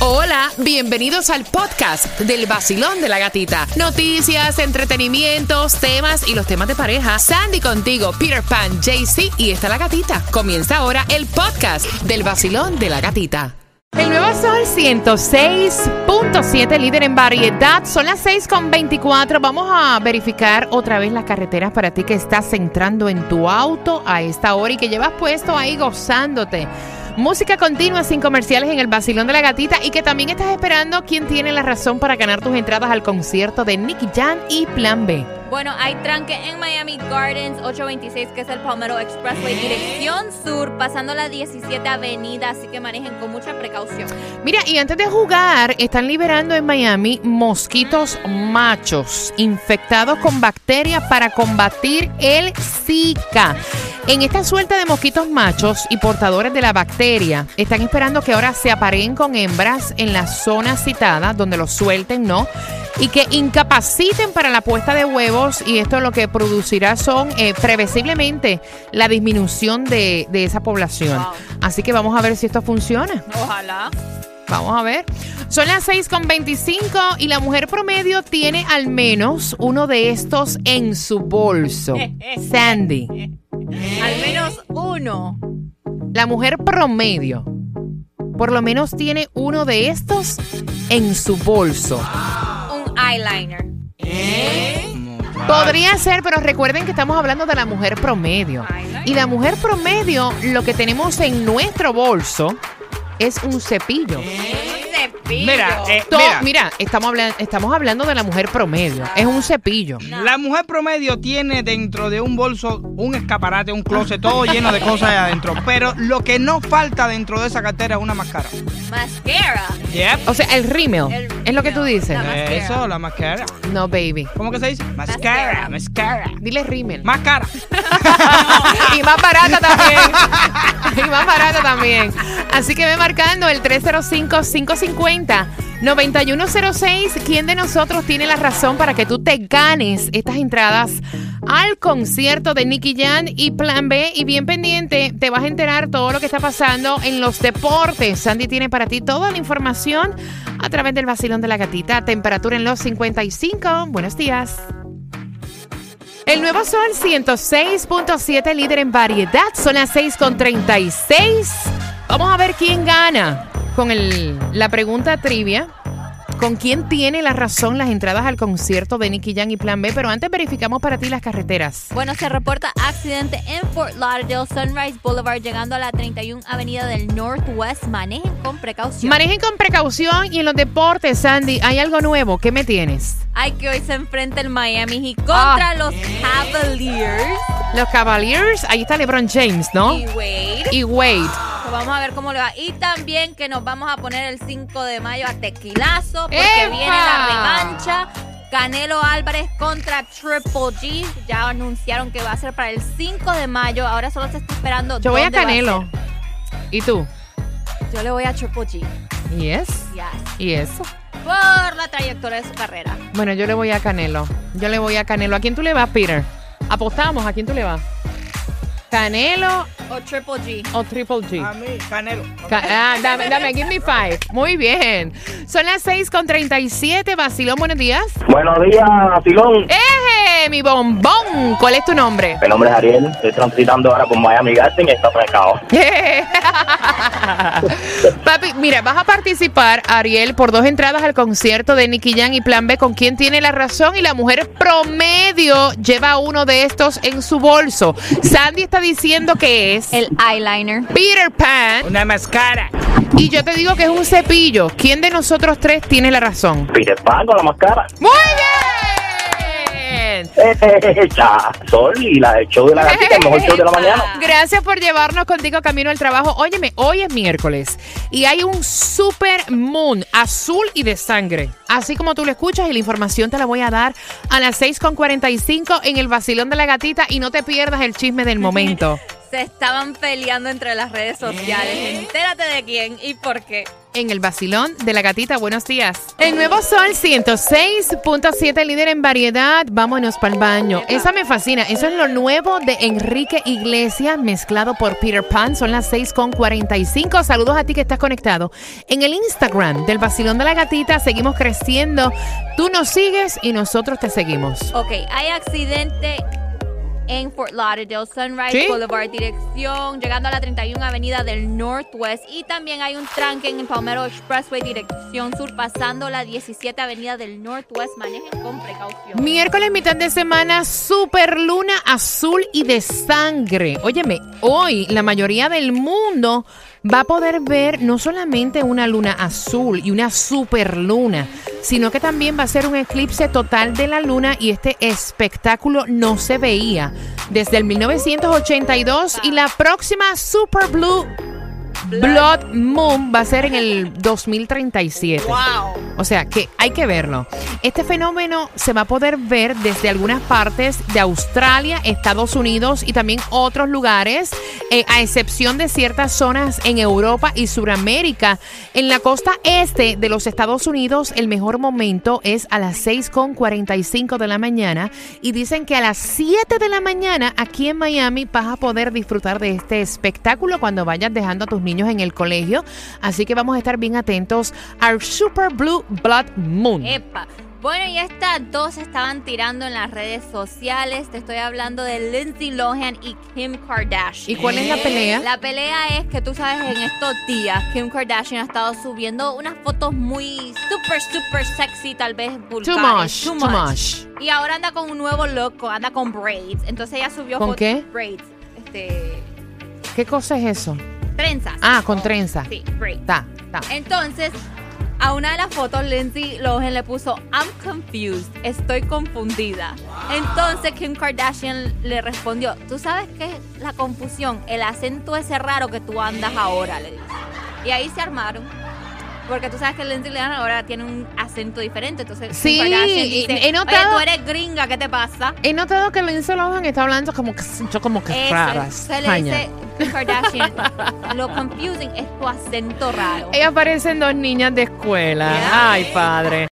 Hola, bienvenidos al podcast del vacilón de la gatita. Noticias, entretenimientos, temas y los temas de pareja. Sandy contigo, Peter Pan, JC y está la gatita. Comienza ahora el podcast del vacilón de la gatita. El nuevo Sol 106.7, líder en variedad. Son las 6.24. Vamos a verificar otra vez las carreteras para ti que estás entrando en tu auto a esta hora y que llevas puesto ahí gozándote. Música continua sin comerciales en el Basilón de la Gatita y que también estás esperando quién tiene la razón para ganar tus entradas al concierto de Nicky Jan y Plan B. Bueno, hay tranque en Miami Gardens 826, que es el Palmetto Expressway, dirección sur, pasando la 17 Avenida, así que manejen con mucha precaución. Mira, y antes de jugar, están liberando en Miami mosquitos machos infectados con bacterias para combatir el Zika. En esta suelta de mosquitos machos y portadores de la bacteria, están esperando que ahora se apareen con hembras en la zona citada, donde los suelten, ¿no? Y que incapaciten para la puesta de huevos y esto lo que producirá son eh, previsiblemente la disminución de, de esa población. Wow. Así que vamos a ver si esto funciona. Ojalá. Vamos a ver. Son las 6.25 y la mujer promedio tiene al menos uno de estos en su bolso. Sandy. Al menos uno. La mujer promedio por lo menos tiene uno de estos en su bolso. Un eyeliner. Podría ser, pero recuerden que estamos hablando de la mujer promedio. Y la mujer promedio, lo que tenemos en nuestro bolso es un cepillo. Un cepillo. Mira, eh, To- mira, mira, estamos, hablan- estamos hablando de la mujer promedio. Es un cepillo. la mujer promedio tiene dentro de un bolso un escaparate, un closet, todo lleno de cosas ahí adentro. Pero lo que no falta dentro de esa cartera es una máscara. Mascara. O sea, el rímel. El Es lo que tú rímel, dices. la. Eso, la máscara. No, baby. ¿Cómo que se dice? Mascara, mascara. Dile rímel. Máscara. y más barata también. y más barata también. Así que ve marcando el 305-550-9106. ¿Quién de nosotros tiene la razón para que tú te ganes estas entradas al concierto de Nicky Jan y Plan B? Y bien pendiente, te vas a enterar todo lo que está pasando en los deportes. Sandy tiene para ti toda la información a través del vacilón de la gatita. Temperatura en los 55. Buenos días. El nuevo Sol 106.7, líder en variedad. Son las 6.36. Vamos a ver quién gana con el- la pregunta trivia. ¿Con quién tiene la razón las entradas al concierto de Nicky Jan y Plan B? Pero antes verificamos para ti las carreteras. Bueno, se reporta accidente en Fort Lauderdale, Sunrise Boulevard, llegando a la 31 Avenida del Northwest. Manejen con precaución. Manejen con precaución y en los deportes, Sandy, ¿hay algo nuevo? ¿Qué me tienes? Hay que hoy se enfrenta el Miami Heat contra Ah. los Cavaliers Los Cavaliers, ahí está LeBron James, ¿no? y Wade. Y Wade. Pues vamos a ver cómo le va. Y también que nos vamos a poner el 5 de mayo a tequilazo porque ¡Epa! viene la revancha. Canelo Álvarez contra Triple G. Ya anunciaron que va a ser para el 5 de mayo. Ahora solo se está esperando. Yo voy a Canelo. ¿Y tú? Yo le voy a Triple G. Yes. Yes. ¿Y eso? Por la trayectoria de su carrera. Bueno, yo le voy a Canelo. Yo le voy a Canelo. ¿A quién tú le vas, Peter? Apostamos. ¿A quién tú le vas? ¿Canelo O Triple G. o Triple G? A mí, Canelo. Ca- ah, dame, dame, give me five. Muy bien. Son las 6 con 37. Vacilón, buenos días. Buenos días, Silón. ¡Eh, mi bombón! ¿Cuál es tu nombre? Mi nombre es Ariel. Estoy transitando ahora por Miami Garden y está pecado. Papi, mira, vas a participar, Ariel, por dos entradas al concierto de Nicky Jan y Plan B, con quien tiene la razón y la mujer promedio lleva uno de estos en su bolso. Sandy está diciendo que es El eyeliner. Peter Pan Una máscara. y yo te digo que es un cepillo. ¿Quién de nosotros tres tiene la razón? Peter Pan con la máscara. ¡Muy bien! Ya, Sol y la show de la gatita, el mejor show de la mañana. Gracias por llevarnos contigo camino al trabajo. Óyeme, hoy es miércoles y hay un super moon azul y de sangre. Así como tú lo escuchas y la información te la voy a dar a las 6.45 en el vacilón de la gatita y no te pierdas el chisme del momento. se estaban peleando entre las redes sociales. Entérate de quién y por qué. En el vacilón de la gatita, buenos días. El nuevo sol 106.7, líder en variedad. Vámonos para el baño. Esa me fascina. Eso es lo nuevo de Enrique Iglesias mezclado por Peter Pan. Son las 6.45. Saludos a ti que estás conectado. En el Instagram del vacilón de la gatita seguimos creciendo. Tú nos sigues y nosotros te seguimos. Ok, hay accidente en Fort Lauderdale, Sunrise ¿Sí? Boulevard, dirección, llegando a la 31 Avenida del Northwest. Y también hay un tranque en el Palmetto Expressway, dirección sur, pasando la 17 Avenida del Northwest. Manejen con precaución. Miércoles, mitad de semana, super luna azul y de sangre. Óyeme, hoy la mayoría del mundo va a poder ver no solamente una luna azul y una super luna, sino que también va a ser un eclipse total de la luna y este espectáculo no se veía. Desde el 1982 y la próxima Super Blue Blood Moon va a ser en el 2037. ¡Wow! O sea, que hay que verlo. Este fenómeno se va a poder ver desde algunas partes de Australia, Estados Unidos y también otros lugares, eh, a excepción de ciertas zonas en Europa y Sudamérica. En la costa este de los Estados Unidos, el mejor momento es a las 6.45 de la mañana y dicen que a las 7 de la mañana aquí en Miami vas a poder disfrutar de este espectáculo cuando vayas dejando a tus niños en el colegio. Así que vamos a estar bien atentos al Super Blue Blood Moon. Epa. Bueno, y estas dos se estaban tirando en las redes sociales. Te estoy hablando de Lindsay Lohan y Kim Kardashian. ¿Y cuál es la pelea? La pelea es que tú sabes, en estos días Kim Kardashian ha estado subiendo unas fotos muy super, super sexy, tal vez Too vulgares. much, too much. Y ahora anda con un nuevo look, anda con braids. Entonces ella subió ¿Con fotos qué? braids. Este, ¿Qué cosa es eso? Trenzas. Ah, con trenza. Sí, braids. Ta, ta. Entonces, a una de las fotos, Lindsay Lohan le puso, I'm confused, estoy confundida. Entonces, Kim Kardashian le respondió, ¿tú sabes qué es la confusión? El acento ese raro que tú andas ahora, le dice. Y ahí se armaron. Porque tú sabes que Lindsay Lohan ahora tiene un acento diferente. Entonces, Sí, Kim Kardashian dice, he notado- Oye, tú eres gringa, ¿qué te pasa? He notado que Lindsay Lohan está hablando como que, yo como que Ese, rara, se le dice Kardashian, lo confusing es tu acento raro. Ellas parecen dos niñas de escuela. Yeah. Ay, padre.